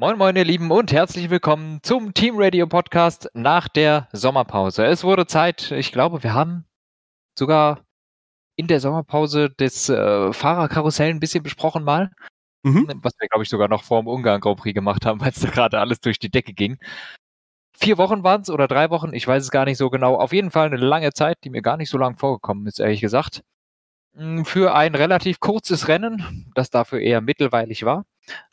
Moin, moin, ihr Lieben, und herzlich willkommen zum Team Radio Podcast nach der Sommerpause. Es wurde Zeit, ich glaube, wir haben sogar in der Sommerpause das äh, Fahrerkarussell ein bisschen besprochen mal. Mhm. Was wir, glaube ich, sogar noch vor dem Ungarn Grand Prix gemacht haben, weil es da gerade alles durch die Decke ging. Vier Wochen waren es oder drei Wochen, ich weiß es gar nicht so genau. Auf jeden Fall eine lange Zeit, die mir gar nicht so lang vorgekommen ist, ehrlich gesagt. Hm, für ein relativ kurzes Rennen, das dafür eher mittelweilig war.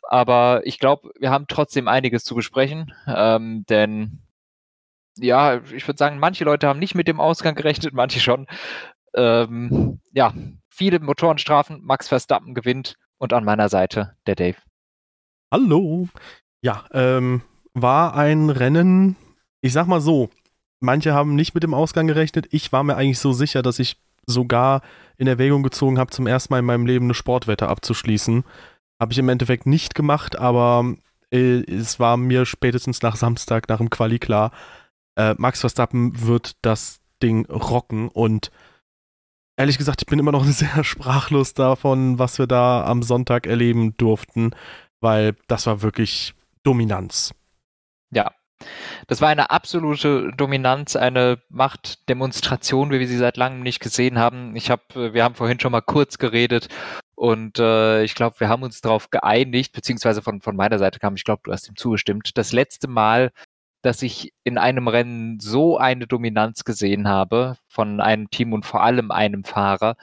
Aber ich glaube, wir haben trotzdem einiges zu besprechen, ähm, denn ja, ich würde sagen, manche Leute haben nicht mit dem Ausgang gerechnet, manche schon. Ähm, ja, viele Motorenstrafen, Max Verstappen gewinnt und an meiner Seite der Dave. Hallo. Ja, ähm, war ein Rennen, ich sag mal so, manche haben nicht mit dem Ausgang gerechnet. Ich war mir eigentlich so sicher, dass ich sogar in Erwägung gezogen habe, zum ersten Mal in meinem Leben eine Sportwette abzuschließen. Habe ich im Endeffekt nicht gemacht, aber äh, es war mir spätestens nach Samstag, nach dem Quali klar, äh, Max Verstappen wird das Ding rocken und ehrlich gesagt, ich bin immer noch sehr sprachlos davon, was wir da am Sonntag erleben durften, weil das war wirklich Dominanz. Ja, das war eine absolute Dominanz, eine Machtdemonstration, wie wir sie seit langem nicht gesehen haben. Ich habe, wir haben vorhin schon mal kurz geredet und äh, ich glaube, wir haben uns darauf geeinigt, beziehungsweise von, von meiner Seite kam, ich glaube, du hast ihm zugestimmt. Das letzte Mal, dass ich in einem Rennen so eine Dominanz gesehen habe von einem Team und vor allem einem Fahrer,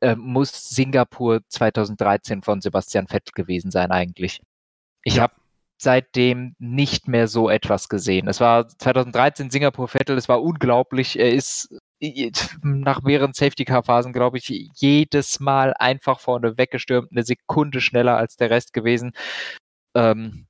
äh, muss Singapur 2013 von Sebastian Vettel gewesen sein eigentlich. Ich ja. habe seitdem nicht mehr so etwas gesehen. Es war 2013 Singapur Vettel, es war unglaublich. Er ist nach mehreren Safety-Car-Phasen, glaube ich, jedes Mal einfach vorne weggestürmt, eine Sekunde schneller als der Rest gewesen. Ähm,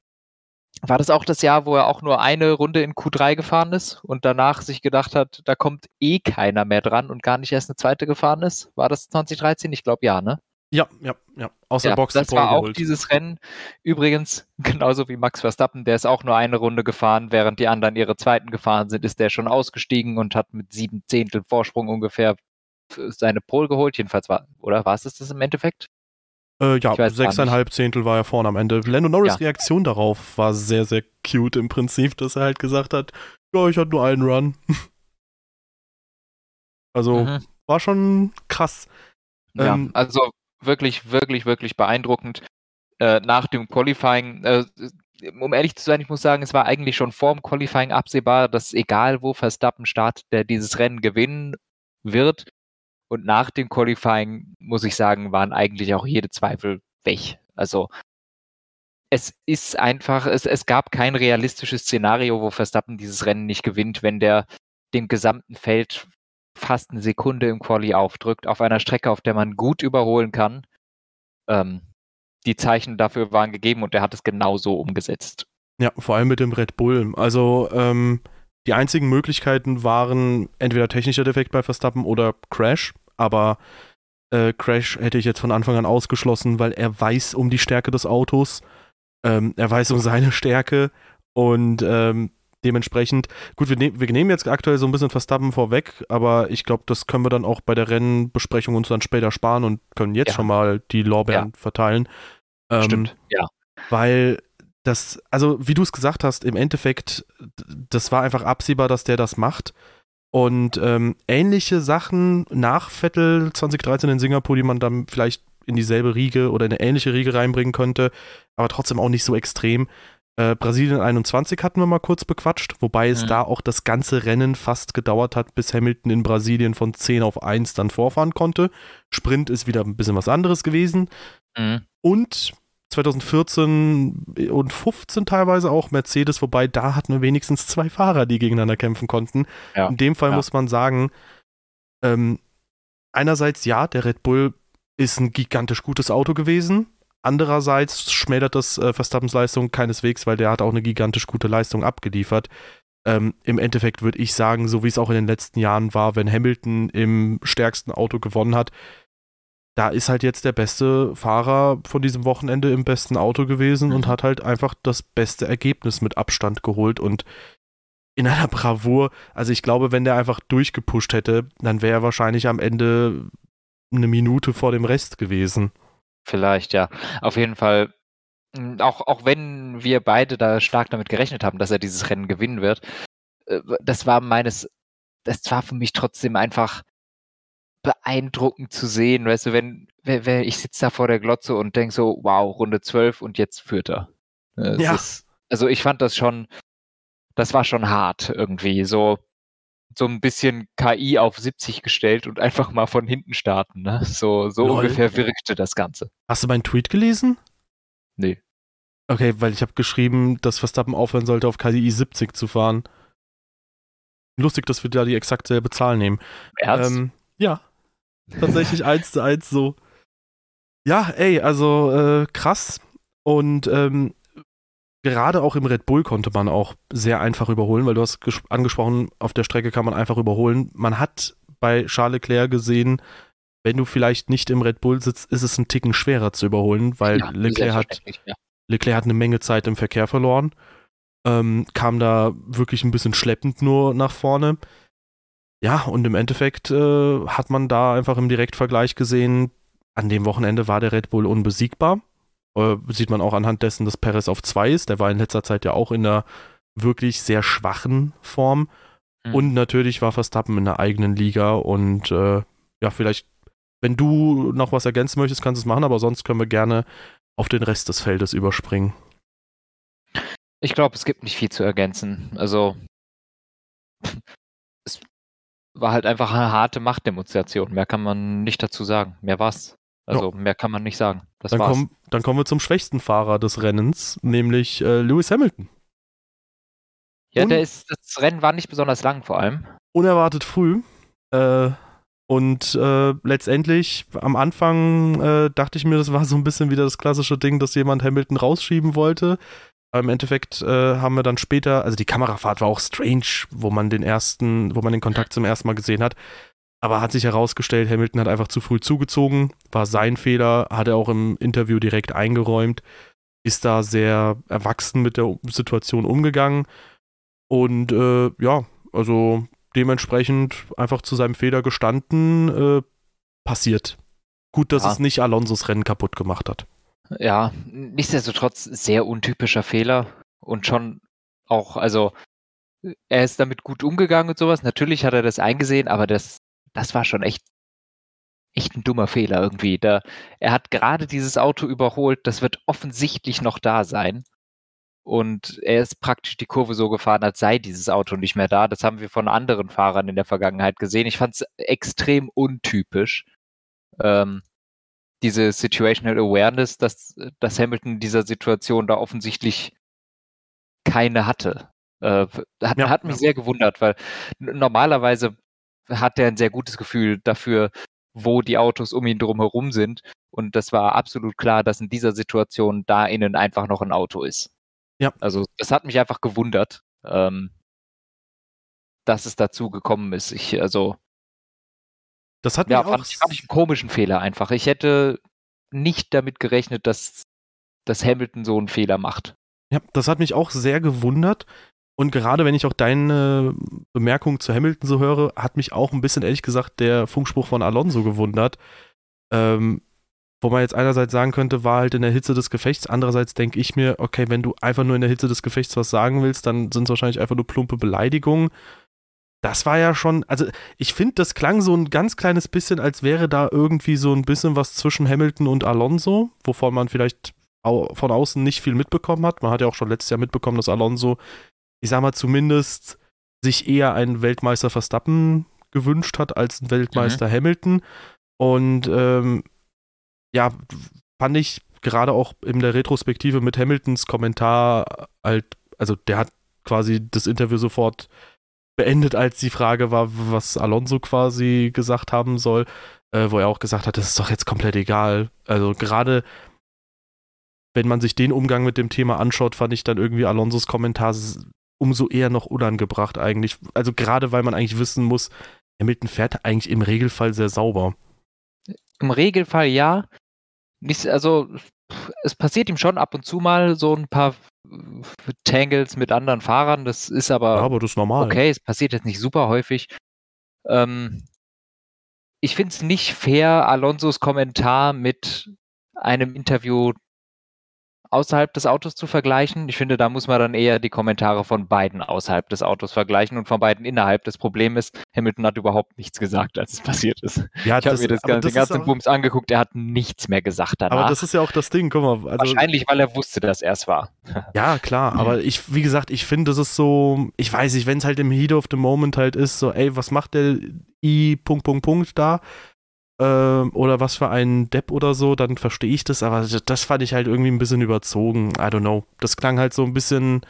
war das auch das Jahr, wo er auch nur eine Runde in Q3 gefahren ist und danach sich gedacht hat, da kommt eh keiner mehr dran und gar nicht erst eine zweite gefahren ist? War das 2013? Ich glaube ja, ne? Ja, ja, ja. Aus der ja, Box. Das war geholt. auch dieses Rennen. Übrigens, genauso wie Max Verstappen, der ist auch nur eine Runde gefahren, während die anderen ihre zweiten gefahren sind, ist der schon ausgestiegen und hat mit sieben Zehntel Vorsprung ungefähr seine Pole geholt. Jedenfalls war, oder war es das im Endeffekt? Äh, ja, sechseinhalb Zehntel war er vorne am Ende. Lando Norris' ja. Reaktion darauf war sehr, sehr cute im Prinzip, dass er halt gesagt hat, ja, ich hatte nur einen Run. also, mhm. war schon krass. Ja, ähm, also wirklich, wirklich, wirklich beeindruckend. Äh, nach dem Qualifying, äh, um ehrlich zu sein, ich muss sagen, es war eigentlich schon vor dem Qualifying absehbar, dass egal wo Verstappen startet, der dieses Rennen gewinnen wird. Und nach dem Qualifying, muss ich sagen, waren eigentlich auch jede Zweifel weg. Also es ist einfach, es, es gab kein realistisches Szenario, wo Verstappen dieses Rennen nicht gewinnt, wenn der dem gesamten Feld fast eine Sekunde im Quali aufdrückt, auf einer Strecke, auf der man gut überholen kann. Ähm, die Zeichen dafür waren gegeben und er hat es genauso umgesetzt. Ja, vor allem mit dem Red Bull. Also ähm, die einzigen Möglichkeiten waren entweder technischer Defekt bei Verstappen oder Crash, aber äh, Crash hätte ich jetzt von Anfang an ausgeschlossen, weil er weiß um die Stärke des Autos, ähm, er weiß um seine Stärke und ähm, dementsprechend, gut, wir, ne wir, nehmen jetzt aktuell so ein bisschen Verstappen vorweg, aber ich glaube, das können wir dann auch bei der Rennbesprechung uns dann später sparen und können jetzt ja. schon mal die Lorbeeren ja. verteilen. Ähm, Stimmt, ja. Weil das, also wie du es gesagt hast, im Endeffekt, das war einfach absehbar, dass der das macht. Und ähm, ähnliche Sachen nach Vettel 2013 in Singapur, die man dann vielleicht in dieselbe Riege oder in eine ähnliche Riege reinbringen könnte, aber trotzdem auch nicht so extrem. Äh, Brasilien 21 hatten wir mal kurz bequatscht, wobei es mhm. da auch das ganze Rennen fast gedauert hat, bis Hamilton in Brasilien von 10 auf 1 dann vorfahren konnte. Sprint ist wieder ein bisschen was anderes gewesen. Mhm. Und 2014 und 15 teilweise auch Mercedes, wobei da hatten wir wenigstens zwei Fahrer, die gegeneinander kämpfen konnten. Ja, In dem Fall ja. muss man sagen, ähm, einerseits ja, der Red Bull ist ein gigantisch gutes Auto gewesen. Andererseits schmälert das äh, Verstappens Leistung keineswegs, weil der hat auch eine gigantisch gute Leistung abgeliefert. Ähm, Im Endeffekt würde ich sagen, so wie es auch in den letzten Jahren war, wenn Hamilton im stärksten Auto gewonnen hat, da ist halt jetzt der beste Fahrer von diesem Wochenende im besten Auto gewesen mhm. und hat halt einfach das beste Ergebnis mit Abstand geholt und in einer Bravour. Also ich glaube, wenn der einfach durchgepusht hätte, dann wäre er wahrscheinlich am Ende eine Minute vor dem Rest gewesen. Vielleicht, ja. Auf jeden Fall hm, auch, auch wenn wir beide da stark damit gerechnet haben, dass er dieses Rennen gewinnen wird, äh, das war meines, das war für mich trotzdem einfach beeindruckend zu sehen. Weißt du, wenn, wenn ich sitze da vor der Glotze und denke so, wow, Runde 12 und jetzt führt er. Es ja. Ist, also ich fand das schon, das war schon hart irgendwie. So, so ein bisschen KI auf 70 gestellt und einfach mal von hinten starten. Ne? So, so ungefähr wirkte das Ganze. Hast du meinen Tweet gelesen? Nee. Okay, weil ich habe geschrieben, dass Verstappen aufhören sollte, auf KI 70 zu fahren. Lustig, dass wir da die exakt selbe Zahl nehmen. Ernst? Ähm, ja. Tatsächlich eins zu eins so. Ja, ey, also äh, krass. Und ähm, gerade auch im Red Bull konnte man auch sehr einfach überholen, weil du hast angesprochen, auf der Strecke kann man einfach überholen. Man hat bei Charles Leclerc gesehen, wenn du vielleicht nicht im Red Bull sitzt, ist es ein Ticken schwerer zu überholen, weil ja, Leclerc, hat, ja. Leclerc hat eine Menge Zeit im Verkehr verloren, ähm, kam da wirklich ein bisschen schleppend nur nach vorne. Ja, und im Endeffekt äh, hat man da einfach im Direktvergleich gesehen, an dem Wochenende war der Red Bull unbesiegbar. Äh, sieht man auch anhand dessen, dass Perez auf 2 ist. Der war in letzter Zeit ja auch in einer wirklich sehr schwachen Form. Mhm. Und natürlich war Verstappen in der eigenen Liga. Und äh, ja, vielleicht, wenn du noch was ergänzen möchtest, kannst du es machen, aber sonst können wir gerne auf den Rest des Feldes überspringen. Ich glaube, es gibt nicht viel zu ergänzen. Also, es war halt einfach eine harte Machtdemonstration. Mehr kann man nicht dazu sagen. Mehr war's. Also ja. mehr kann man nicht sagen. Das dann, war's. Komm, dann kommen wir zum schwächsten Fahrer des Rennens, nämlich äh, Lewis Hamilton. Ja, der ist, das Rennen war nicht besonders lang vor allem. Unerwartet früh. Äh, und äh, letztendlich am Anfang äh, dachte ich mir, das war so ein bisschen wieder das klassische Ding, dass jemand Hamilton rausschieben wollte. Aber im Endeffekt äh, haben wir dann später, also die Kamerafahrt war auch strange, wo man den ersten, wo man den Kontakt zum ersten Mal gesehen hat. Aber hat sich herausgestellt, Hamilton hat einfach zu früh zugezogen, war sein Fehler, hat er auch im Interview direkt eingeräumt, ist da sehr erwachsen mit der Situation umgegangen. Und äh, ja, also dementsprechend einfach zu seinem Fehler gestanden, äh, passiert. Gut, dass ja. es nicht Alonsos Rennen kaputt gemacht hat. Ja, nichtsdestotrotz sehr untypischer Fehler und schon auch, also er ist damit gut umgegangen und sowas. Natürlich hat er das eingesehen, aber das das war schon echt, echt ein dummer Fehler irgendwie. Da, er hat gerade dieses Auto überholt, das wird offensichtlich noch da sein. Und er ist praktisch die Kurve so gefahren, als sei dieses Auto nicht mehr da. Das haben wir von anderen Fahrern in der Vergangenheit gesehen. Ich fand es extrem untypisch. Ähm, diese Situational Awareness, dass, dass Hamilton in dieser Situation da offensichtlich keine hatte. Äh, hat, ja, hat mich sehr gewundert, weil normalerweise hat er ein sehr gutes Gefühl dafür, wo die Autos um ihn drum herum sind. Und das war absolut klar, dass in dieser Situation da innen einfach noch ein Auto ist. Ja. Also das hat mich einfach gewundert, ähm, dass es dazu gekommen ist. Ich, also. Das hat mich ja, auch fand, fand ich einen komischen Fehler einfach. Ich hätte nicht damit gerechnet, dass, dass Hamilton so einen Fehler macht. Ja, das hat mich auch sehr gewundert. Und gerade wenn ich auch deine Bemerkung zu Hamilton so höre, hat mich auch ein bisschen ehrlich gesagt der Funkspruch von Alonso gewundert. Ähm, wo man jetzt einerseits sagen könnte, war halt in der Hitze des Gefechts. Andererseits denke ich mir, okay, wenn du einfach nur in der Hitze des Gefechts was sagen willst, dann sind es wahrscheinlich einfach nur plumpe Beleidigungen. Das war ja schon, also ich finde, das klang so ein ganz kleines bisschen, als wäre da irgendwie so ein bisschen was zwischen Hamilton und Alonso, wovon man vielleicht von außen nicht viel mitbekommen hat. Man hat ja auch schon letztes Jahr mitbekommen, dass Alonso ich sag mal, zumindest sich eher einen Weltmeister Verstappen gewünscht hat als einen Weltmeister mhm. Hamilton. Und ähm, ja, fand ich gerade auch in der Retrospektive mit Hamiltons Kommentar halt, also der hat quasi das Interview sofort beendet, als die Frage war, was Alonso quasi gesagt haben soll, äh, wo er auch gesagt hat, das ist doch jetzt komplett egal. Also gerade wenn man sich den Umgang mit dem Thema anschaut, fand ich dann irgendwie Alonsos Kommentar umso eher noch unangebracht eigentlich. Also gerade weil man eigentlich wissen muss, Hamilton fährt eigentlich im Regelfall sehr sauber. Im Regelfall ja. Nicht, also es passiert ihm schon ab und zu mal so ein paar Tangles mit anderen Fahrern. Das ist aber, ja, aber das ist normal. okay. Es passiert jetzt nicht super häufig. Ähm, ich finde es nicht fair, Alonsos Kommentar mit einem Interview außerhalb des Autos zu vergleichen. Ich finde, da muss man dann eher die Kommentare von beiden außerhalb des Autos vergleichen und von beiden innerhalb. Das Problem ist, Hamilton hat überhaupt nichts gesagt, als es passiert ist. Ja, ich habe mir das, ganze, den ganzen Bums angeguckt, er hat nichts mehr gesagt danach. Aber das ist ja auch das Ding, guck mal. Also, Wahrscheinlich, weil er wusste, dass er es war. Ja, klar, aber ich, wie gesagt, ich finde, das ist so, ich weiß nicht, wenn es halt im Heat of the Moment halt ist, so, ey, was macht der I, Punkt, Punkt, Punkt da? Ähm, oder was für ein Depp oder so, dann verstehe ich das, aber das fand ich halt irgendwie ein bisschen überzogen. I don't know. Das klang halt so ein bisschen,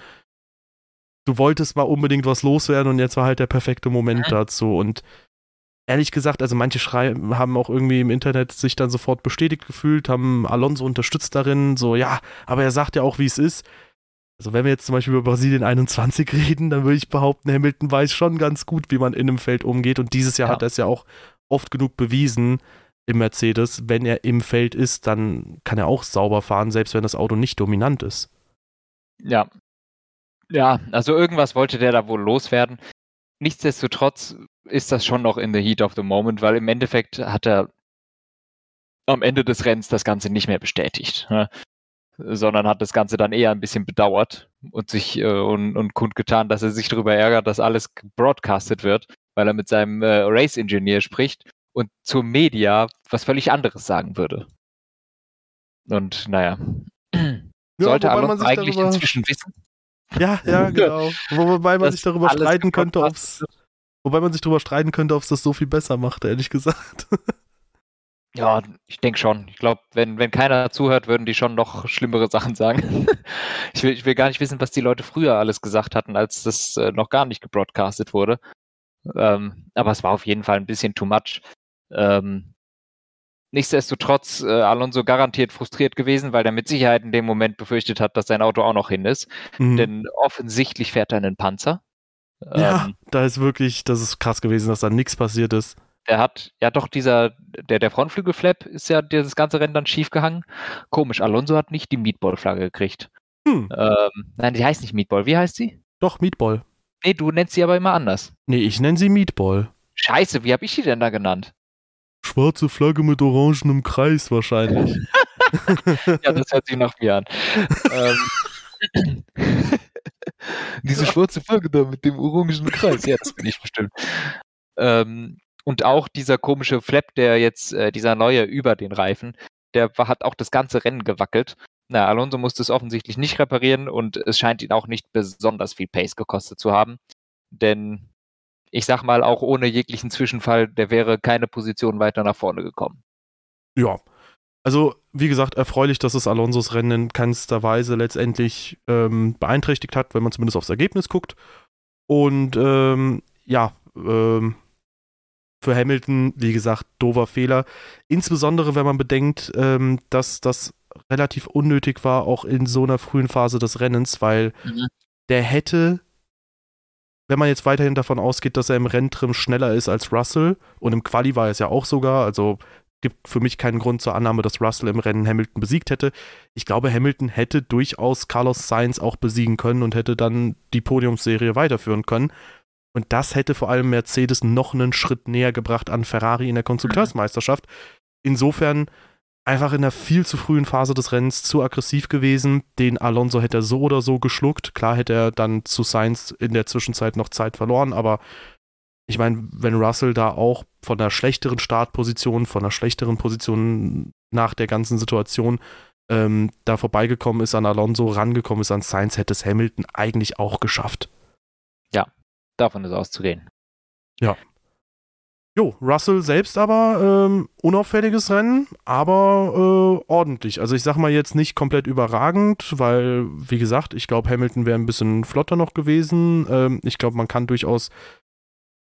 du wolltest mal unbedingt was loswerden und jetzt war halt der perfekte Moment mhm. dazu. Und ehrlich gesagt, also manche schreiben, haben auch irgendwie im Internet sich dann sofort bestätigt gefühlt, haben Alonso unterstützt darin, so, ja, aber er sagt ja auch, wie es ist. Also wenn wir jetzt zum Beispiel über Brasilien 21 reden, dann würde ich behaupten, Hamilton weiß schon ganz gut, wie man in einem Feld umgeht. Und dieses Jahr ja. hat er es ja auch oft genug bewiesen im Mercedes, wenn er im Feld ist, dann kann er auch sauber fahren, selbst wenn das Auto nicht dominant ist. Ja. Ja, also irgendwas wollte der da wohl loswerden. Nichtsdestotrotz ist das schon noch in the heat of the moment, weil im Endeffekt hat er am Ende des Rennens das Ganze nicht mehr bestätigt, ne? sondern hat das Ganze dann eher ein bisschen bedauert und sich äh, und, und kundgetan, dass er sich darüber ärgert, dass alles broadcastet wird weil er mit seinem äh, Race-Ingenieur spricht und zur Media was völlig anderes sagen würde. Und naja, ja, sollte Alonso eigentlich darüber... inzwischen wissen. Ja, ja, genau. wobei man sich darüber streiten könnte, ob Wobei man sich darüber streiten könnte, ob es das so viel besser macht, ehrlich gesagt. Ja, ich denke schon. Ich glaube, wenn, wenn keiner zuhört, würden die schon noch schlimmere Sachen sagen. ich, will, ich will gar nicht wissen, was die Leute früher alles gesagt hatten, als das äh, noch gar nicht gebroadcastet wurde. Ähm, aber es war auf jeden Fall ein bisschen too much. Ähm, nichtsdestotrotz äh, Alonso garantiert frustriert gewesen, weil er mit Sicherheit in dem Moment befürchtet hat, dass sein Auto auch noch hin ist. Mhm. Denn offensichtlich fährt er einen Panzer. Ja, ähm, da ist wirklich, das ist krass gewesen, dass da nichts passiert ist. Der hat, ja doch, dieser, der, der Frontflügelflap ist ja dieses ganze Rennen dann schief gehangen. Komisch, Alonso hat nicht die Meatball-Flagge gekriegt. Hm. Ähm, nein, die heißt nicht Meatball. Wie heißt sie? Doch, Meatball. Nee, du nennst sie aber immer anders. Nee, ich nenne sie Meatball. Scheiße, wie habe ich die denn da genannt? Schwarze Flagge mit orangenem Kreis wahrscheinlich. ja, das hört sich nach mir an. ähm, diese schwarze Flagge da mit dem orangenen Kreis, ja, das bin ich bestimmt. Ähm, und auch dieser komische Flap, der jetzt, äh, dieser neue über den Reifen, der hat auch das ganze Rennen gewackelt. Na, Alonso musste es offensichtlich nicht reparieren und es scheint ihn auch nicht besonders viel Pace gekostet zu haben. Denn ich sag mal, auch ohne jeglichen Zwischenfall, der wäre keine Position weiter nach vorne gekommen. Ja. Also, wie gesagt, erfreulich, dass es Alonsos Rennen in keinster Weise letztendlich ähm, beeinträchtigt hat, wenn man zumindest aufs Ergebnis guckt. Und ähm, ja, ähm, für Hamilton, wie gesagt, dover Fehler. Insbesondere, wenn man bedenkt, ähm, dass das relativ unnötig war, auch in so einer frühen Phase des Rennens, weil mhm. der hätte, wenn man jetzt weiterhin davon ausgeht, dass er im Renntrim schneller ist als Russell, und im Quali war er es ja auch sogar, also gibt für mich keinen Grund zur Annahme, dass Russell im Rennen Hamilton besiegt hätte. Ich glaube, Hamilton hätte durchaus Carlos Sainz auch besiegen können und hätte dann die Podiumsserie weiterführen können. Und das hätte vor allem Mercedes noch einen Schritt näher gebracht an Ferrari in der Konstrukteursmeisterschaft. Insofern einfach in der viel zu frühen Phase des Rennens zu aggressiv gewesen. Den Alonso hätte er so oder so geschluckt. Klar hätte er dann zu Sainz in der Zwischenzeit noch Zeit verloren, aber ich meine, wenn Russell da auch von der schlechteren Startposition, von der schlechteren Position nach der ganzen Situation ähm, da vorbeigekommen ist an Alonso, rangekommen ist an Sainz, hätte es Hamilton eigentlich auch geschafft. Ja, davon ist auszugehen. Ja. Jo, Russell selbst aber ähm, unauffälliges Rennen, aber äh, ordentlich. Also ich sag mal jetzt nicht komplett überragend, weil, wie gesagt, ich glaube, Hamilton wäre ein bisschen flotter noch gewesen. Ähm, ich glaube, man kann durchaus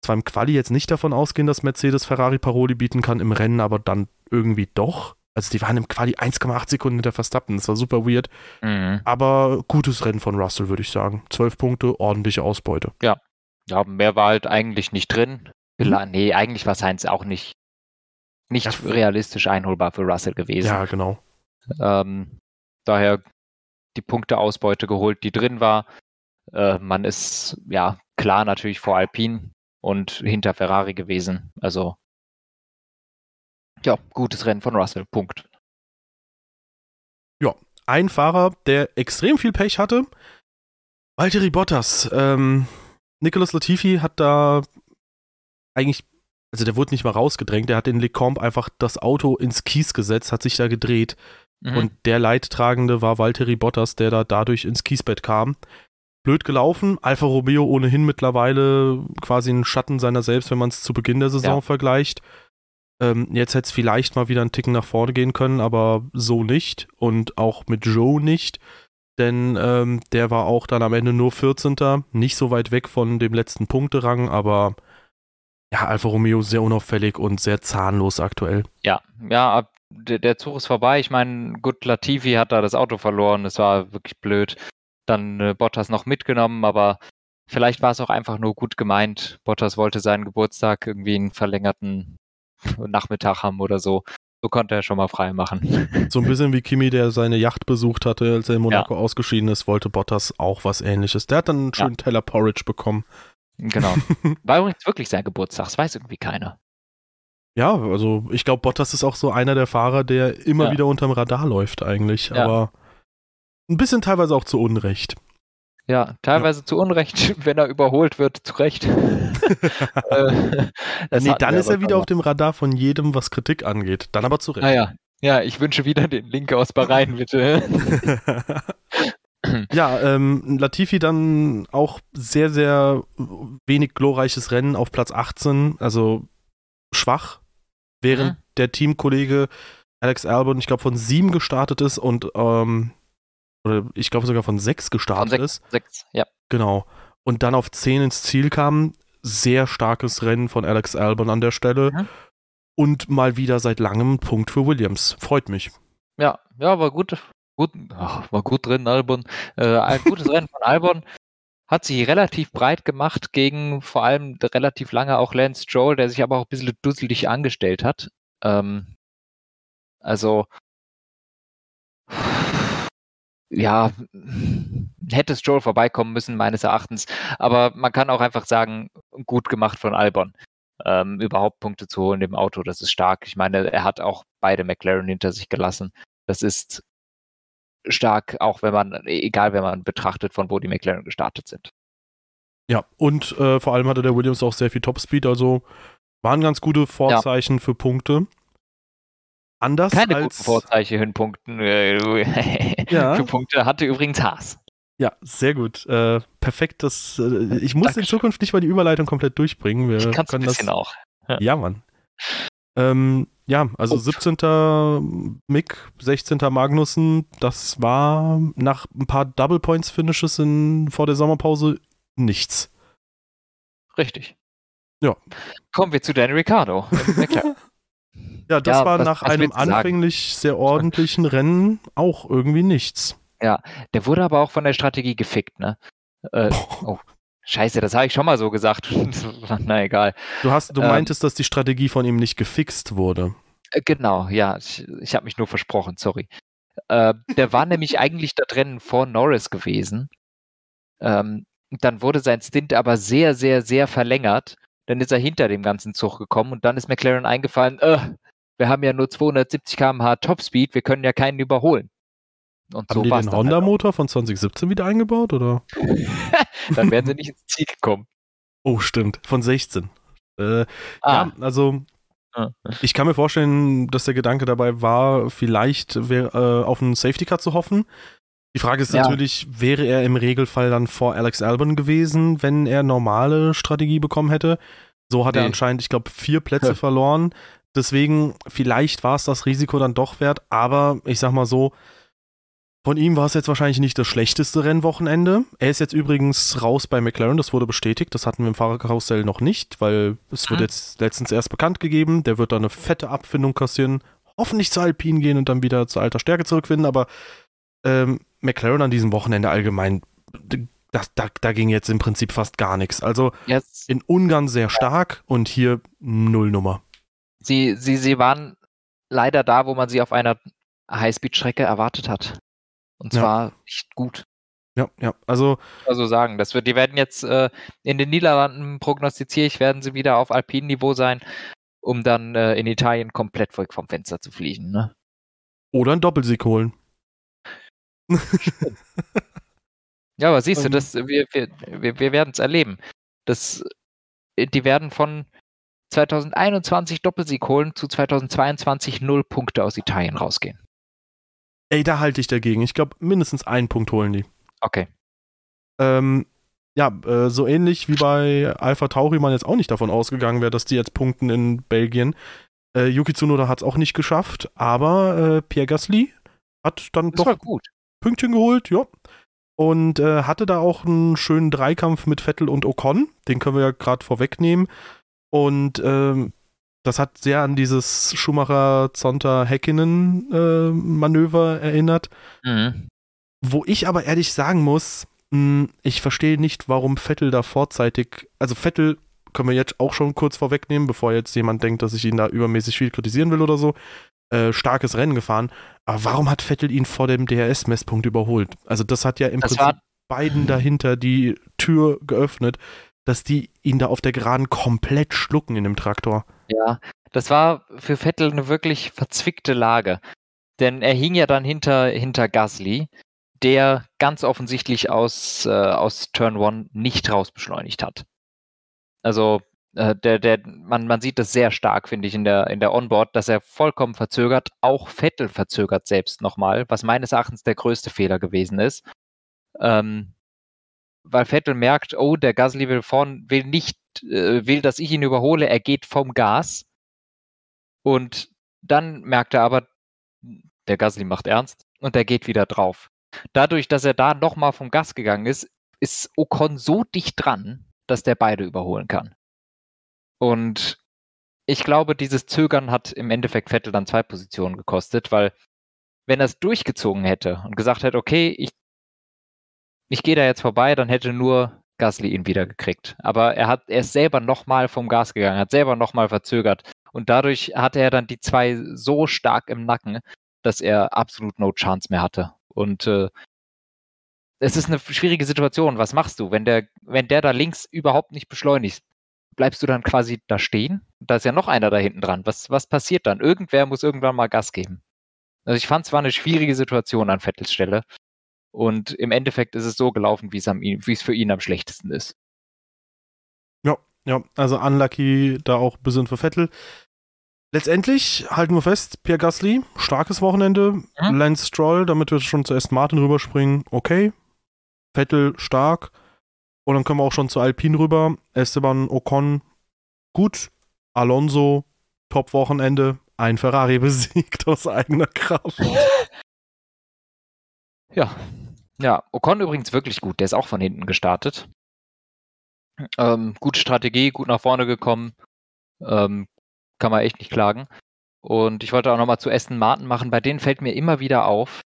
zwar im Quali jetzt nicht davon ausgehen, dass Mercedes Ferrari Paroli bieten kann, im Rennen aber dann irgendwie doch. Also die waren im Quali 1,8 Sekunden hinter Verstappen, das war super weird. Mhm. Aber gutes Rennen von Russell, würde ich sagen. Zwölf Punkte, ordentliche Ausbeute. Ja. Ja, mehr war halt eigentlich nicht drin. Mhm. Nee, eigentlich war Sainz auch nicht, nicht ja. realistisch einholbar für Russell gewesen. Ja, genau. Ähm, daher die Punkteausbeute geholt, die drin war. Äh, man ist ja klar natürlich vor Alpine und hinter Ferrari gewesen. Also ja, gutes Rennen von Russell. Punkt. Ja, ein Fahrer, der extrem viel Pech hatte. Valtteri Bottas. Ähm, Nicolas Latifi hat da eigentlich, also der wurde nicht mal rausgedrängt, der hat in Lecombe einfach das Auto ins Kies gesetzt, hat sich da gedreht. Mhm. Und der Leidtragende war Valtteri Bottas, der da dadurch ins Kiesbett kam. Blöd gelaufen. Alfa Romeo ohnehin mittlerweile quasi ein Schatten seiner selbst, wenn man es zu Beginn der Saison ja. vergleicht. Ähm, jetzt hätte es vielleicht mal wieder einen Ticken nach vorne gehen können, aber so nicht. Und auch mit Joe nicht. Denn ähm, der war auch dann am Ende nur 14. Nicht so weit weg von dem letzten Punkterang, aber ja, Alfa Romeo sehr unauffällig und sehr zahnlos aktuell. Ja, ja, der, der Zug ist vorbei. Ich meine, gut, Latifi hat da das Auto verloren. Es war wirklich blöd. Dann äh, Bottas noch mitgenommen, aber vielleicht war es auch einfach nur gut gemeint. Bottas wollte seinen Geburtstag irgendwie einen verlängerten Nachmittag haben oder so. So konnte er schon mal frei machen. So ein bisschen wie Kimi, der seine Yacht besucht hatte, als er in Monaco ja. ausgeschieden ist, wollte Bottas auch was ähnliches. Der hat dann einen schönen ja. Teller Porridge bekommen. Genau. War übrigens wirklich sein Geburtstag, das weiß irgendwie keiner. Ja, also ich glaube, Bottas ist auch so einer der Fahrer, der immer ja. wieder unterm Radar läuft eigentlich, ja. aber ein bisschen teilweise auch zu Unrecht. Ja, teilweise ja. zu Unrecht, wenn er überholt wird, zu Recht. äh, nee, dann ist er wieder auf dem Radar von jedem, was Kritik angeht. Dann aber zu Recht. Naja, ah ja, ich wünsche wieder den Link aus Bahrain, bitte. Ja, ähm, Latifi dann auch sehr, sehr wenig glorreiches Rennen auf Platz 18, also schwach, während mhm. der Teamkollege Alex Albon, ich glaube, von sieben gestartet ist und ähm, oder ich glaube sogar von sechs gestartet von sechs, ist. Sechs, ja. Genau. Und dann auf zehn ins Ziel kam. Sehr starkes Rennen von Alex Albon an der Stelle. Mhm. Und mal wieder seit langem Punkt für Williams. Freut mich. Ja, ja, war gut. Gut ach, war gut drin, Albon. Äh, ein gutes Rennen von Albon. Hat sich relativ breit gemacht gegen vor allem relativ lange auch Lance Stroll, der sich aber auch ein bisschen dusselig angestellt hat. Ähm, also ja, hätte Stroll vorbeikommen müssen, meines Erachtens. Aber man kann auch einfach sagen, gut gemacht von Albon. Ähm, überhaupt Punkte zu holen im Auto, das ist stark. Ich meine, er hat auch beide McLaren hinter sich gelassen. Das ist stark, auch wenn man, egal wenn man betrachtet, von wo die McLaren gestartet sind. Ja, und äh, vor allem hatte der Williams auch sehr viel Topspeed, also waren ganz gute Vorzeichen ja. für Punkte anders Keine als... guten Vorzeichen für, Punkten, äh, ja. für Punkte hatte übrigens Haas. Ja, sehr gut. Äh, perfekt. Das, äh, ich muss Dankeschön. in Zukunft nicht mal die Überleitung komplett durchbringen. Wir ich kann ein bisschen das, auch. Ja, ja Mann. Ähm, ja, also Ups. 17. Mick, 16. Magnussen, das war nach ein paar Double Points Finishes in, vor der Sommerpause nichts. Richtig. Ja. Kommen wir zu Danny Ricciardo. Ja, das ja, war was, nach was einem anfänglich sagen? sehr ordentlichen Rennen auch irgendwie nichts. Ja, der wurde aber auch von der Strategie gefickt, ne? Äh, oh, scheiße, das habe ich schon mal so gesagt. Na egal. Du, hast, du ähm, meintest, dass die Strategie von ihm nicht gefixt wurde. Äh, genau, ja, ich, ich habe mich nur versprochen, sorry. Äh, der war nämlich eigentlich das Rennen vor Norris gewesen. Ähm, dann wurde sein Stint aber sehr, sehr, sehr verlängert. Dann ist er hinter dem ganzen Zug gekommen und dann ist McLaren eingefallen, äh, wir haben ja nur 270 km/h Topspeed, wir können ja keinen überholen. Und haben so die den halt Honda-Motor halt von 2017 wieder eingebaut, oder? dann wären sie nicht ins Ziel gekommen. Oh, stimmt. Von 16. Äh, ah. Ja, also ah. ich kann mir vorstellen, dass der Gedanke dabei war, vielleicht äh, auf einen Safety Car zu hoffen. Die Frage ist ja. natürlich, wäre er im Regelfall dann vor Alex Albon gewesen, wenn er normale Strategie bekommen hätte? So hat nee. er anscheinend, ich glaube, vier Plätze verloren. Deswegen, vielleicht war es das Risiko dann doch wert, aber ich sag mal so, von ihm war es jetzt wahrscheinlich nicht das schlechteste Rennwochenende. Er ist jetzt übrigens raus bei McLaren, das wurde bestätigt. Das hatten wir im Fahrerkarussell noch nicht, weil es wird hm. jetzt letztens erst bekannt gegeben. Der wird da eine fette Abfindung kassieren, hoffentlich zu Alpine gehen und dann wieder zur alter Stärke zurückfinden. Aber ähm, McLaren an diesem Wochenende allgemein, das, da, da ging jetzt im Prinzip fast gar nichts. Also yes. in Ungarn sehr stark und hier null Nummer sie, sie, sie waren leider da, wo man sie auf einer Highspeed-Strecke erwartet hat. Und zwar ja. nicht gut. Ja, ja, also. Also sagen, das wird, die werden jetzt äh, in den Niederlanden, prognostiziere ich, werden sie wieder auf Alpin-Niveau sein, um dann äh, in Italien komplett vom Fenster zu fliegen. Ne? Oder einen Doppelsieg holen. ja, aber siehst du, Ähm. das, wir, wir, wir, wir werden es erleben. Das, die werden von 2021 Doppelsieg holen zu 2022 null Punkte aus Italien rausgehen. Ey, da halte ich dagegen. Ich glaube, mindestens einen Punkt holen die. Okay. Ähm, ja, äh, so ähnlich wie bei Alpha Tauri man jetzt auch nicht davon ausgegangen wäre, dass die jetzt punkten in Belgien. Äh, Yuki Tsunoda hat es auch nicht geschafft, aber äh, Pierre Gasly hat dann Das doch gut. Pünktchen geholt, ja. Und äh, hatte da auch einen schönen Dreikampf mit Vettel und Ocon. Den können wir ja gerade vorwegnehmen. Und ähm, das hat sehr an dieses Schumacher-Zonta-Häkkinen-Manöver erinnert. Mhm. Wo ich aber ehrlich sagen muss, mh, ich verstehe nicht, warum Vettel da vorzeitig, also Vettel können wir jetzt auch schon kurz vorwegnehmen, bevor jetzt jemand denkt, dass ich ihn da übermäßig viel kritisieren will oder so. Äh, starkes Rennen gefahren. Aber warum hat Vettel ihn vor dem DRS-Messpunkt überholt? Also das hat ja im Das Prinzip beiden dahinter die Tür geöffnet, dass die ihn da auf der Geraden komplett schlucken in dem Traktor. ja, das war für Vettel eine wirklich verzwickte Lage. Denn er hing ja dann hinter, hinter Gasly, der ganz offensichtlich aus, äh, aus Turn 1 nicht rausbeschleunigt hat. Also äh, der, der, man, man sieht das sehr stark, finde ich, in der, in der Onboard, dass er vollkommen verzögert, auch Vettel verzögert selbst nochmal, was meines Erachtens der größte Fehler gewesen ist. Ähm, weil Vettel merkt, oh, der Gasly will vorn, will nicht, äh, will, dass ich ihn überhole, er geht vom Gas. Und dann merkt er aber, der Gasly macht ernst und er geht wieder drauf. Dadurch, dass er da nochmal vom Gas gegangen ist, ist Ocon so dicht dran, dass der beide überholen kann. Und ich glaube, dieses Zögern hat im Endeffekt Vettel dann zwei Positionen gekostet, weil wenn er es durchgezogen hätte und gesagt hätte, okay, ich, ich gehe da jetzt vorbei, dann hätte nur Gasly ihn wieder gekriegt. Aber er hat er ist selber nochmal vom Gas gegangen, hat selber nochmal verzögert. Und dadurch hatte er dann die zwei so stark im Nacken, dass er absolut no chance mehr hatte. Und äh, es ist eine schwierige Situation. Was machst du, wenn der, wenn der da links überhaupt nicht beschleunigt? Bleibst du dann quasi da stehen? Da ist ja noch einer da hinten dran. Was, was passiert dann? Irgendwer muss irgendwann mal Gas geben. Also ich fand es war eine schwierige Situation an Vettels Stelle. Und im Endeffekt ist es so gelaufen, wie es, am, wie es für ihn am schlechtesten ist. Ja, also unlucky da auch ein bisschen für Vettel. Letztendlich halten wir fest, Pierre Gasly, starkes Wochenende. Mhm. Lance Stroll, damit wir schon zu Aston Martin rüberspringen, okay. Vettel stark. Und dann können wir auch schon zu Alpine rüber. Esteban Ocon, gut. Alonso, Top-Wochenende. Ein Ferrari besiegt aus eigener Kraft. Ja. Ja, Ocon übrigens wirklich gut. Der ist auch von hinten gestartet. Ähm, gute Strategie, gut nach vorne gekommen. Ähm, kann man echt nicht klagen. Und ich wollte auch nochmal zu Aston Martin machen. Bei denen fällt mir immer wieder auf,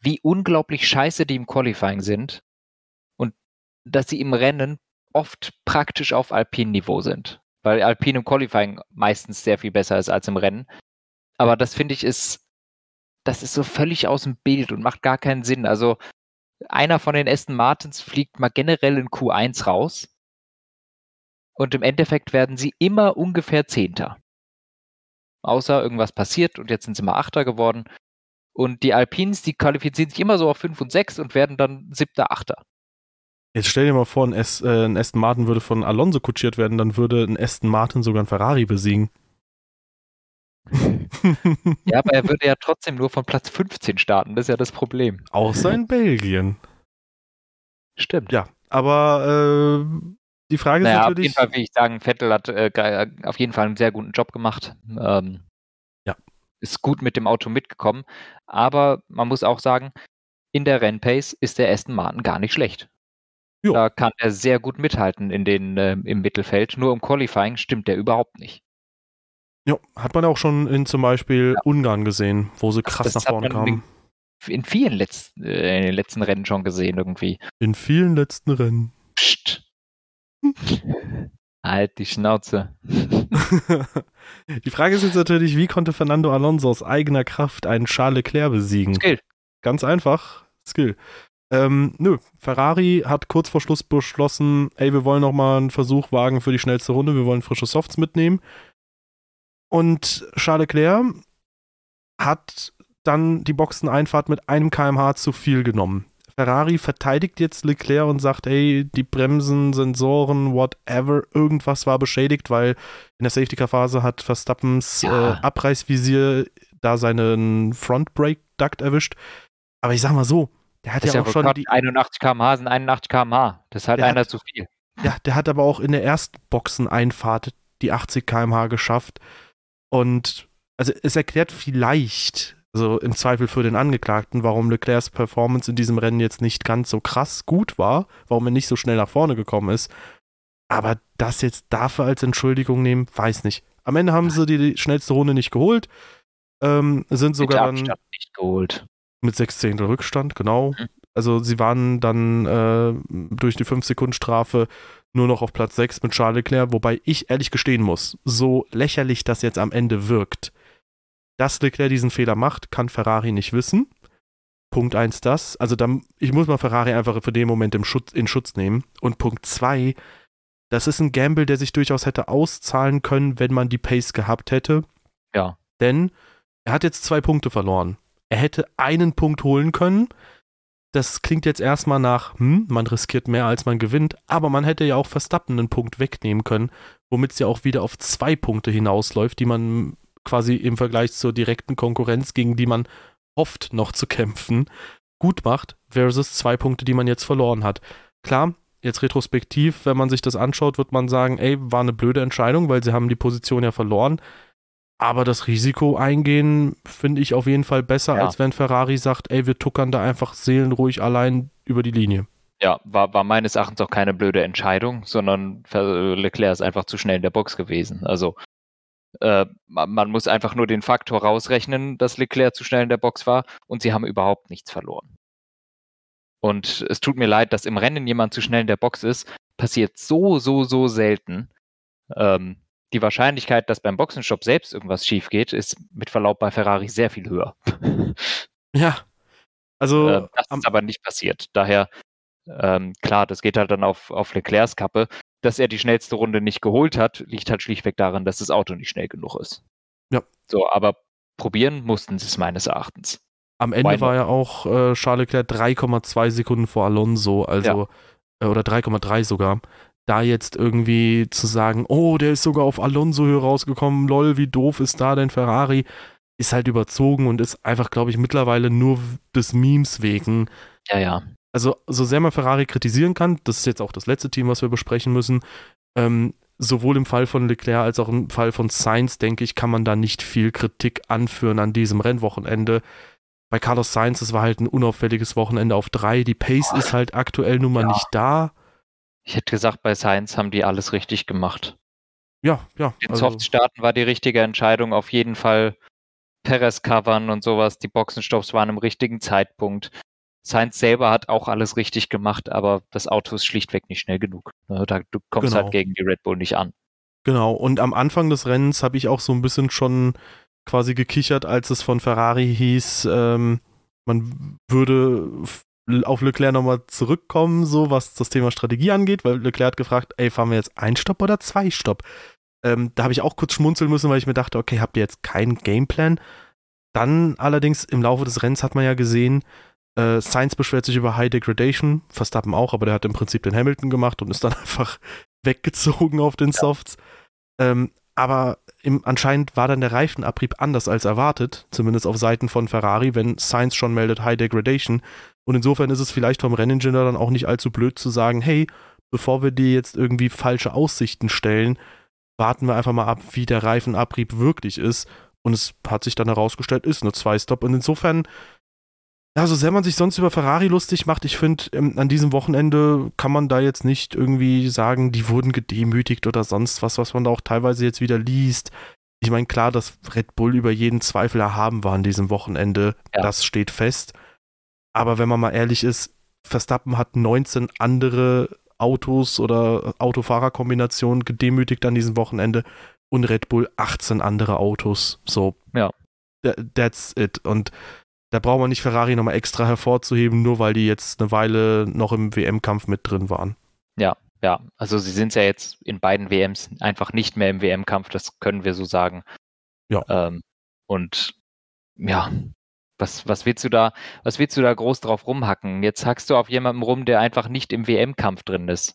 wie unglaublich scheiße die im Qualifying sind und dass sie im Rennen oft praktisch auf Alpin-Niveau sind. Weil Alpin im Qualifying meistens sehr viel besser ist als im Rennen. Aber das finde ich ist, das ist so völlig aus dem Bild und macht gar keinen Sinn. Also einer von den Aston Martins fliegt mal generell in Q1 raus und im Endeffekt werden sie immer ungefähr Zehnter. Außer irgendwas passiert und jetzt sind sie mal Achter geworden. Und die Alpins, die qualifizieren sich immer so auf 5 und 6 und werden dann siebter, achter. Jetzt stell dir mal vor, ein, S, äh, ein Aston Martin würde von Alonso kutschiert werden, dann würde ein Aston Martin sogar ein Ferrari besiegen. Ja, aber er würde ja trotzdem nur von Platz 15 starten, das ist ja das Problem. Außer in Belgien. Stimmt. Ja, aber äh, die Frage ist Naja, auf jeden natürlich. Fall will ich sagen, Vettel hat äh, auf jeden Fall einen sehr guten Job gemacht. Ähm, Ja. Ist gut mit dem Auto mitgekommen. Aber man muss auch sagen, in der Rennpace ist der Aston Martin gar nicht schlecht. Jo. Da kann er sehr gut mithalten in den, äh, im Mittelfeld. Nur im Qualifying stimmt der überhaupt nicht. Ja, hat man auch schon in zum Beispiel Ungarn gesehen, wo sie krass das nach vorne kamen. In vielen letzten, äh, in den letzten Rennen schon gesehen irgendwie. In vielen letzten Rennen. Psst. halt die Schnauze. die Frage ist jetzt natürlich, wie konnte Fernando Alonso aus eigener Kraft einen Charles Leclerc besiegen? Skill. Ganz einfach, Skill. Ähm, nö, Ferrari hat kurz vor Schluss beschlossen, ey, wir wollen noch mal einen Versuch wagen für die schnellste Runde, wir wollen frische Softs mitnehmen. Und Charles Leclerc hat dann die Boxeneinfahrt mit einem kmh zu viel genommen. Ferrari verteidigt jetzt Leclerc und sagt, hey, die Bremsen, Sensoren, whatever, irgendwas war beschädigt, weil in der Safety-Car-Phase hat Verstappens ja. äh, Abreißvisier da seinen Front-Brake-Duct erwischt. Aber ich sag mal so, der hat das ja auch schon die 81 km/h sind 81 km/h. Das ist halt einer hat, zu viel. Ja, der hat aber auch in der ersten Boxeneinfahrt die 80 km/h geschafft. Und also es erklärt vielleicht, also im Zweifel für den Angeklagten, warum Leclercs Performance in diesem Rennen jetzt nicht ganz so krass gut war, warum er nicht so schnell nach vorne gekommen ist. Aber das jetzt dafür als Entschuldigung nehmen, weiß nicht. Am Ende haben sie die schnellste Runde nicht geholt, ähm, sind sogar dann nicht geholt. mit sechs Zehntel Rückstand, genau. Mhm. Also sie waren dann äh, durch die 5-Sekunden-Strafe nur noch auf Platz 6 mit Charles Leclerc, wobei ich ehrlich gestehen muss, so lächerlich das jetzt am Ende wirkt, dass Leclerc diesen Fehler macht, kann Ferrari nicht wissen. Punkt 1 das. Also dann, ich muss mal Ferrari einfach für den Moment Schutz, in Schutz nehmen. Und Punkt 2, das ist ein Gamble, der sich durchaus hätte auszahlen können, wenn man die Pace gehabt hätte. Ja. Denn er hat jetzt zwei Punkte verloren. Er hätte einen Punkt holen können. Das klingt jetzt erstmal nach, hm, man riskiert mehr als man gewinnt, aber man hätte ja auch Verstappen einen Punkt wegnehmen können, womit es ja auch wieder auf zwei Punkte hinausläuft, die man quasi im Vergleich zur direkten Konkurrenz, gegen die man hofft noch zu kämpfen, gut macht, versus zwei Punkte, die man jetzt verloren hat. Klar, jetzt retrospektiv, wenn man sich das anschaut, wird man sagen, ey, war eine blöde Entscheidung, weil sie haben die Position ja verloren. Aber das Risiko eingehen finde ich auf jeden Fall besser, ja. als wenn Ferrari sagt, ey, wir tuckern da einfach seelenruhig allein über die Linie. Ja, war, war meines Erachtens auch keine blöde Entscheidung, sondern Leclerc ist einfach zu schnell in der Box gewesen. Also äh, man muss einfach nur den Faktor rausrechnen, dass Leclerc zu schnell in der Box war und sie haben überhaupt nichts verloren. Und es tut mir leid, dass im Rennen jemand zu schnell in der Box ist, passiert so, so, so selten. Ähm, die Wahrscheinlichkeit, dass beim Boxenstopp selbst irgendwas schief geht, ist mit Verlaub bei Ferrari sehr viel höher. Ja. Also. Äh, das ist aber nicht passiert. Daher, ähm, klar, das geht halt dann auf, auf Leclercs Kappe dass er die schnellste Runde nicht geholt hat, liegt halt schlichtweg daran, dass das Auto nicht schnell genug ist. Ja. So, aber probieren mussten sie es meines Erachtens. Am Ende war ja auch äh, Charles Leclerc 3,2 Sekunden vor Alonso, also ja. äh, oder 3,3 sogar. Da jetzt irgendwie zu sagen, oh, der ist sogar auf Alonso hier rausgekommen, lol, wie doof ist da denn Ferrari, ist halt überzogen und ist einfach, glaube ich, mittlerweile nur des Memes wegen. Ja, ja also so sehr man Ferrari kritisieren kann, das ist jetzt auch das letzte Team, was wir besprechen müssen, ähm, sowohl im Fall von Leclerc als auch im Fall von Sainz, denke ich, kann man da nicht viel Kritik anführen an diesem Rennwochenende. Bei Carlos Sainz, es war halt ein unauffälliges Wochenende auf drei. Die Pace ist halt aktuell nun mal ja. nicht da. Ich hätte gesagt, bei Sainz haben die alles richtig gemacht. Ja, ja. Den also, Softstarten war die richtige Entscheidung. Auf jeden Fall Perez covern und sowas. Die Boxenstopps waren im richtigen Zeitpunkt. Sainz selber hat auch alles richtig gemacht, aber das Auto ist schlichtweg nicht schnell genug. Ne, da, du kommst halt genau. halt gegen die Red Bull nicht an. Genau, und am Anfang des Rennens habe ich auch so ein bisschen schon quasi gekichert, als es von Ferrari hieß, ähm, man würde auf Leclerc nochmal zurückkommen, so was das Thema Strategie angeht, weil Leclerc hat gefragt, ey, fahren wir jetzt ein Stopp oder zwei Stopp? Ähm, da habe ich auch kurz schmunzeln müssen, weil ich mir dachte, okay, habt ihr jetzt keinen Gameplan? Dann allerdings im Laufe des Rennens hat man ja gesehen, äh, Sainz beschwert sich über High Degradation, Verstappen auch, aber der hat im Prinzip den Hamilton gemacht und ist dann einfach weggezogen auf den Softs. Ähm, aber im, anscheinend war dann der Reifenabrieb anders als erwartet, zumindest auf Seiten von Ferrari, wenn Sainz schon meldet High Degradation. Und insofern ist es vielleicht vom Renningenieur dann auch nicht allzu blöd zu sagen, hey, bevor wir dir jetzt irgendwie falsche Aussichten stellen, warten wir einfach mal ab, wie der Reifenabrieb wirklich ist. Und es hat sich dann herausgestellt, ist eine Zwei-Stop. Und insofern ja, so sehr man sich sonst über Ferrari lustig macht, ich finde, ähm, an diesem Wochenende kann man da jetzt nicht irgendwie sagen, die wurden gedemütigt oder sonst was, was man da auch teilweise jetzt wieder liest. Ich meine, klar, dass Red Bull über jeden Zweifel erhaben war an diesem Wochenende, ja. das steht fest. Aber wenn man mal ehrlich ist, Verstappen hat 19 andere Autos oder Autofahrerkombinationen gedemütigt an diesem Wochenende und Red Bull 18 andere Autos. So, ja. That's it. Und da braucht man nicht Ferrari nochmal extra hervorzuheben, nur weil die jetzt eine Weile noch im WM-Kampf mit drin waren. Ja, ja. Also sie sind ja jetzt in beiden WMs einfach nicht mehr im WM-Kampf, das können wir so sagen. Ja. Ähm, und ja, Was, was willst du da, was willst du da groß drauf rumhacken? Jetzt hackst du auf jemanden rum, der einfach nicht im WM-Kampf drin ist.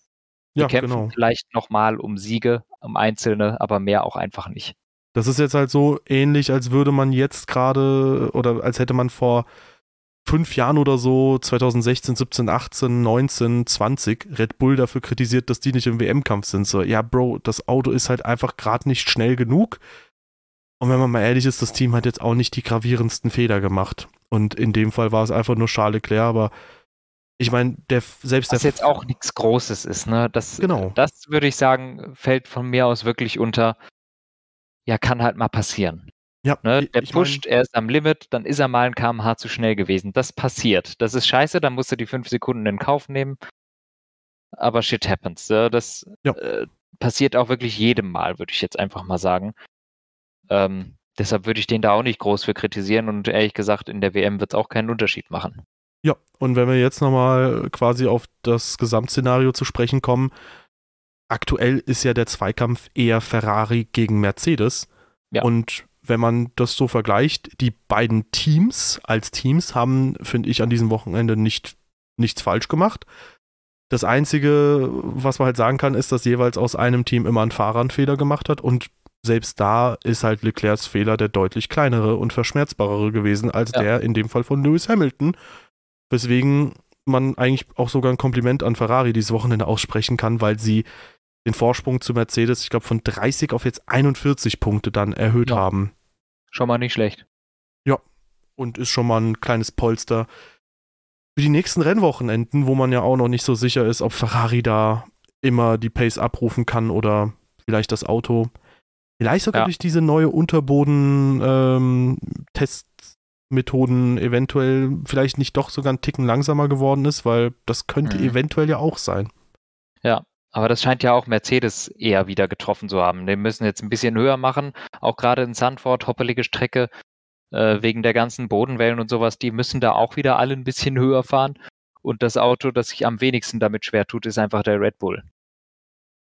Die Ja, kämpfen genau. vielleicht nochmal um Siege, um Einzelne, aber mehr auch einfach nicht. Das ist jetzt halt so ähnlich, als würde man jetzt gerade oder als hätte man vor fünf Jahren oder so, 2016, 17, 18, 19, 20, Red Bull dafür kritisiert, dass die nicht im WM-Kampf sind. So, ja, Bro, das Auto ist halt einfach gerade nicht schnell genug. Und wenn man mal ehrlich ist, das Team hat jetzt auch nicht die gravierendsten Fehler gemacht. Und in dem Fall war es einfach nur Charles Leclerc, aber ich meine, der selbst Was der jetzt auch nichts Großes ist, ne? Das, Genau. das würde ich sagen, fällt von mir aus wirklich unter, ja, kann halt mal passieren. ja, Ne? Der ich mein- pusht, er ist am Limit, dann ist er mal ein kmh zu schnell gewesen. Das passiert. Das ist scheiße, dann musst du die fünf Sekunden in Kauf nehmen. Aber shit happens. Das Ja. äh, passiert auch wirklich jedem Mal, würde ich jetzt einfach mal sagen. Ähm, deshalb würde ich den da auch nicht groß für kritisieren und ehrlich gesagt, in der WM wird es auch keinen Unterschied machen. Ja, und wenn wir jetzt nochmal quasi auf das Gesamtszenario zu sprechen kommen, aktuell ist ja der Zweikampf eher Ferrari gegen Mercedes. Ja. Und wenn man das so vergleicht, die beiden Teams als Teams haben, finde ich, an diesem Wochenende nicht, nichts falsch gemacht. Das Einzige, was man halt sagen kann, ist, dass jeweils aus einem Team immer ein Fahrer einen Fehler gemacht hat und selbst da ist halt Leclercs Fehler der deutlich kleinere und verschmerzbarere gewesen als Ja. der in dem Fall von Lewis Hamilton. Weswegen man eigentlich auch sogar ein Kompliment an Ferrari dieses Wochenende aussprechen kann, weil sie den Vorsprung zu Mercedes, ich glaube, von 30 auf jetzt 41 Punkte dann erhöht Ja. haben. Schon mal nicht schlecht. Und ist schon mal ein kleines Polster für die nächsten Rennwochenenden, wo man ja auch noch nicht so sicher ist, ob Ferrari da immer die Pace abrufen kann oder vielleicht das Auto. Vielleicht sogar Ja. durch diese neue Unterboden-Testmethoden eventuell vielleicht nicht doch sogar einen Ticken langsamer geworden ist, weil das könnte Mhm. eventuell ja auch sein. Aber das scheint ja auch Mercedes eher wieder getroffen zu haben. Die müssen jetzt ein bisschen höher machen, auch gerade in Sandford, hoppelige Strecke, äh, wegen der ganzen Bodenwellen und sowas. Die müssen da auch wieder alle ein bisschen höher fahren. Und das Auto, das sich am wenigsten damit schwer tut, ist einfach der Red Bull.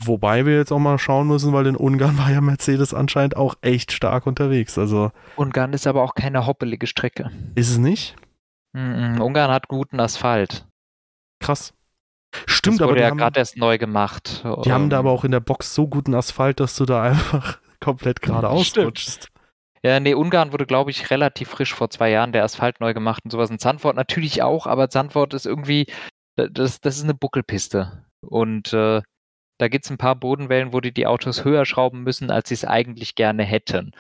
Wobei wir jetzt auch mal schauen müssen, weil in Ungarn war ja Mercedes anscheinend auch echt stark unterwegs. Also Ungarn ist aber auch keine hoppelige Strecke. ist es nicht? Mhm, Ungarn hat guten Asphalt. Krass. Stimmt, das aber wurde ja gerade erst neu gemacht. die haben da Ähm, aber auch in der Box so guten Asphalt, dass du da einfach komplett geradeaus rutschst. Ja, nee, Ungarn wurde, glaube ich, relativ frisch vor zwei Jahren der Asphalt neu gemacht und sowas. In Zandvoort natürlich auch, aber Zandvoort ist irgendwie, da- das, das ist eine Buckelpiste. Und äh, da gibt es ein paar Bodenwellen, wo die die Autos höher schrauben müssen, als sie es eigentlich gerne hätten.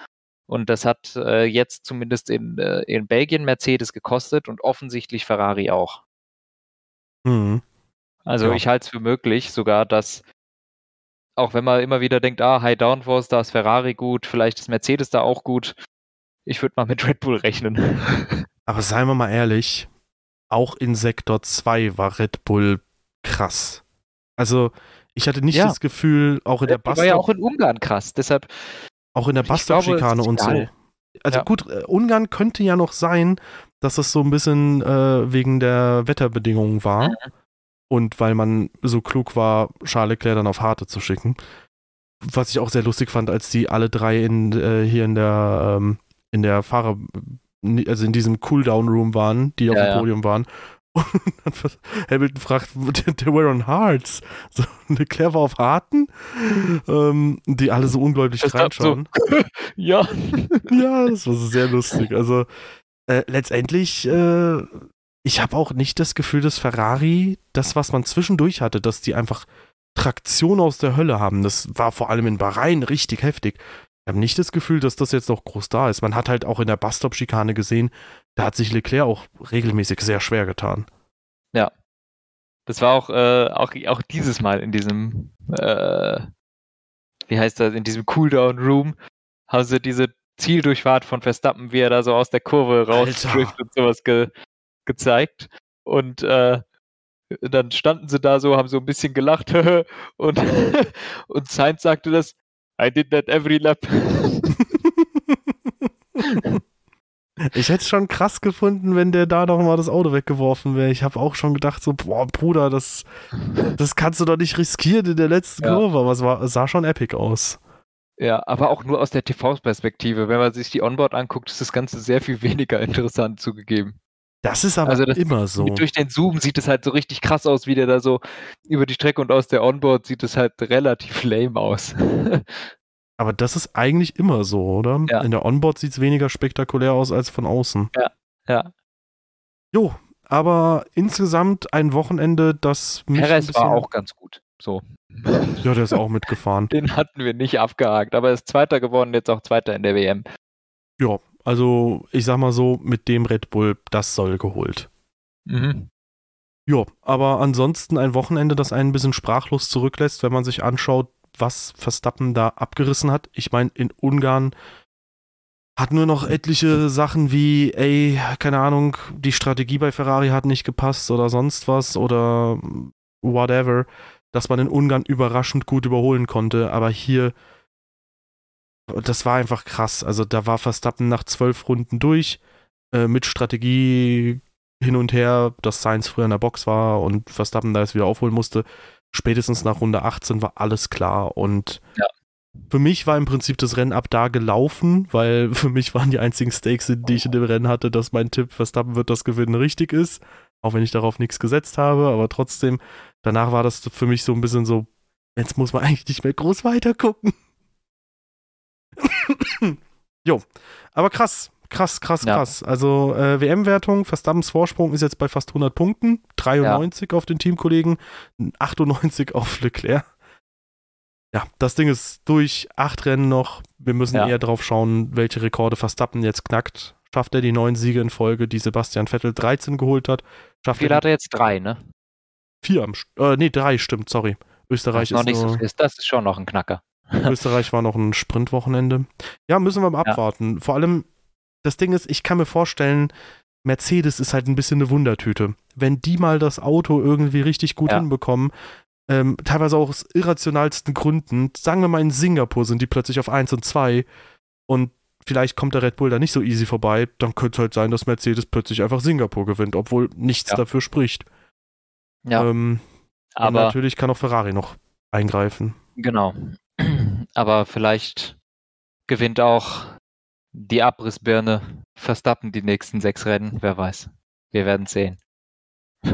Und das hat äh, jetzt zumindest in, äh, in Belgien Mercedes gekostet und offensichtlich Ferrari auch. Mhm. Also Ja. ich halte es für möglich sogar, dass auch wenn man immer wieder denkt, ah, High Downforce, da ist Ferrari gut, vielleicht ist Mercedes da auch gut. Ich würde mal mit Red Bull rechnen. Aber seien wir mal ehrlich, auch in Sektor 2 war Red Bull krass. Also, ich hatte nicht Ja. das Gefühl, auch in der Red Bull war ja Bastard, auch in Ungarn krass, deshalb auch in der Bastard-Schikane und so. Also Ja. gut, äh, Ungarn könnte ja noch sein, dass es so ein bisschen äh, wegen der Wetterbedingungen war. Mhm. Und weil man so klug war, Charles Leclerc dann auf Harte zu schicken. Was ich auch sehr lustig fand, als die alle drei in, äh, hier in der, ähm, in der Fahrer, also in diesem Cooldown-Room waren, die auf Ja, dem ja. Podium waren. Und dann Hamilton fragt, they were on Hearts. So, Leclerc war auf Harten, ähm, die alle so ungläubig Das hat so- reinschauen. Ja. Ja, das war so sehr lustig. Also äh, letztendlich, äh, ich habe auch nicht das Gefühl, dass Ferrari das, was man zwischendurch hatte, dass die einfach Traktion aus der Hölle haben. Das war vor allem in Bahrain richtig heftig. Ich habe nicht das Gefühl, dass das jetzt noch groß da ist. Man hat halt auch in der Bastop-Schikane gesehen, da hat sich Leclerc auch regelmäßig sehr schwer getan. Das war auch, äh, auch, auch dieses Mal in diesem, äh, wie heißt das, in diesem Cooldown-Room haben sie diese Zieldurchfahrt von Verstappen, wie er da so aus der Kurve rausdrift und sowas ge gezeigt. Und äh, dann standen sie da so, haben so ein bisschen gelacht und, und Sainz sagte das, I did that every lap. Ich hätte es schon krass gefunden, wenn der da noch mal das Auto weggeworfen wäre. Ich habe auch schon gedacht, so, boah, Bruder, das, das kannst du doch nicht riskieren in der letzten Ja. Kurve. Aber es, war, es sah schon epic aus. Ja, aber auch nur aus der TV-Perspektive. Wenn man sich die Onboard anguckt, ist das Ganze sehr viel weniger interessant zugegeben. Das ist aber Also das immer so. Durch den Zoom sieht es halt so richtig krass aus, wie der da so über die Strecke und aus der Onboard sieht es halt relativ lame aus. Aber das ist eigentlich immer so, oder? Ja. In der Onboard sieht es weniger spektakulär aus als von außen. ja. Jo, aber insgesamt ein Wochenende, das mich Perez war auch ganz gut. So. Ja, der ist auch mitgefahren. Den hatten wir nicht abgehakt, aber er ist Zweiter geworden, jetzt auch Zweiter in der WM. Ja, also ich sag mal so, mit dem Red Bull, das soll geholt. Mhm. Ja, aber ansonsten ein Wochenende, das einen ein bisschen sprachlos zurücklässt, wenn man sich anschaut, was Verstappen da abgerissen hat. Ich meine, in Ungarn hat nur noch etliche Sachen wie, ey, keine Ahnung, die Strategie bei Ferrari hat nicht gepasst oder sonst was oder whatever, dass man in Ungarn überraschend gut überholen konnte. Aber hier, das war einfach krass. Also da war Verstappen nach zwölf Runden durch äh, mit Strategie hin und her, dass Sainz früher in der Box war und Verstappen da es wieder aufholen musste. Spätestens nach Runde 18 war alles klar und Ja. für mich war im Prinzip das Rennen ab da gelaufen, weil für mich waren die einzigen Stakes, die ich in dem Rennen hatte, dass mein Tipp Verstappen wird das gewinnen richtig ist, auch wenn ich darauf nichts gesetzt habe, aber trotzdem, danach war das für mich so ein bisschen so, jetzt muss man eigentlich nicht mehr groß weitergucken. jo, aber krass, krass, krass, Ja. krass. Also äh, WM-Wertung, Verstappens Vorsprung ist jetzt bei fast 100 Punkten, 93 auf den Teamkollegen, 98 auf Leclerc. Ja, das Ding ist durch, acht Rennen noch. Wir müssen Ja. eher drauf schauen, welche Rekorde Verstappen jetzt knackt. Schafft er die neun Siege in Folge, die Sebastian Vettel 13 geholt hat? Schafft Viel er hat er jetzt drei, ne? vier am äh, nee, drei, stimmt, sorry. Österreich Das ist noch nicht so viel. Das ist schon noch ein Knacker. Österreich war noch ein Sprintwochenende. Ja, müssen wir mal Ja. abwarten. Vor allem, das Ding ist, ich kann mir vorstellen, Mercedes ist halt ein bisschen eine Wundertüte. Wenn die mal das Auto irgendwie richtig gut Ja. hinbekommen, ähm, teilweise auch aus irrationalsten Gründen, sagen wir mal in Singapur sind die plötzlich auf 1 und 2 und vielleicht kommt der Red Bull da nicht so easy vorbei, dann könnte es halt sein, dass Mercedes plötzlich einfach Singapur gewinnt, obwohl nichts Ja. dafür spricht. Ja, Ähm, aber natürlich kann auch Ferrari noch eingreifen. genau. Aber vielleicht gewinnt auch die Abrissbirne Verstappen die nächsten sechs Rennen. Wer weiß. Wir werden sehen. Ich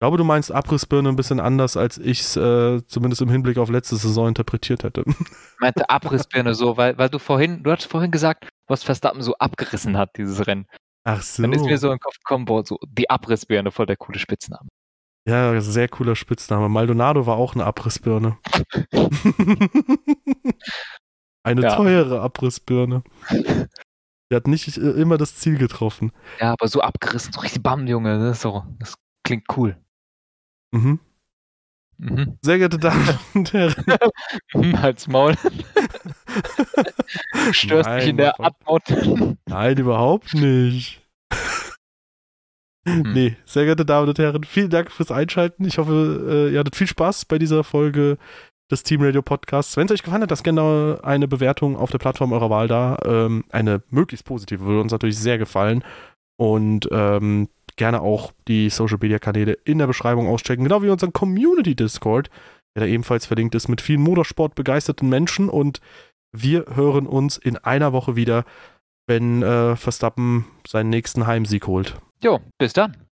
glaube, du meinst Abrissbirne ein bisschen anders, als ich es äh, zumindest im Hinblick auf letzte Saison interpretiert hätte. Ich meinte Abrissbirne so, weil, weil du vorhin, du hattest vorhin gesagt, was Verstappen so abgerissen hat, dieses Rennen. Ach so. Dann ist mir so in den Kopf gekommen, boah, so die Abrissbirne, voll der coole Spitzname. Ja, sehr cooler Spitzname. Maldonado war auch eine Abrissbirne. eine Ja. teure Abrissbirne. Der hat nicht äh, immer das Ziel getroffen. Ja, aber so abgerissen, so richtig Bam, Junge. Das, ist so, das klingt cool. Mhm. Mhm. Sehr geehrte Damen und Herren. Mhm, Halt's Maul. Du störst mich in der Nein, Abmod. Nein, überhaupt nicht. Hm. Nee, sehr geehrte Damen und Herren, vielen Dank fürs Einschalten. Ich hoffe, äh, ihr hattet viel Spaß bei dieser Folge des Team Radio Podcasts. Wenn es euch gefallen hat, lasst gerne eine Bewertung auf der Plattform eurer Wahl da. Ähm, eine möglichst positive würde uns natürlich sehr gefallen. Und ähm, gerne auch die Social Media Kanäle in der Beschreibung auschecken, genau wie unseren Community Discord, der da ebenfalls verlinkt ist mit vielen Motorsport begeisterten Menschen. Und wir hören uns in einer Woche wieder, wenn äh, Verstappen seinen nächsten Heimsieg holt. Jo, bis dann.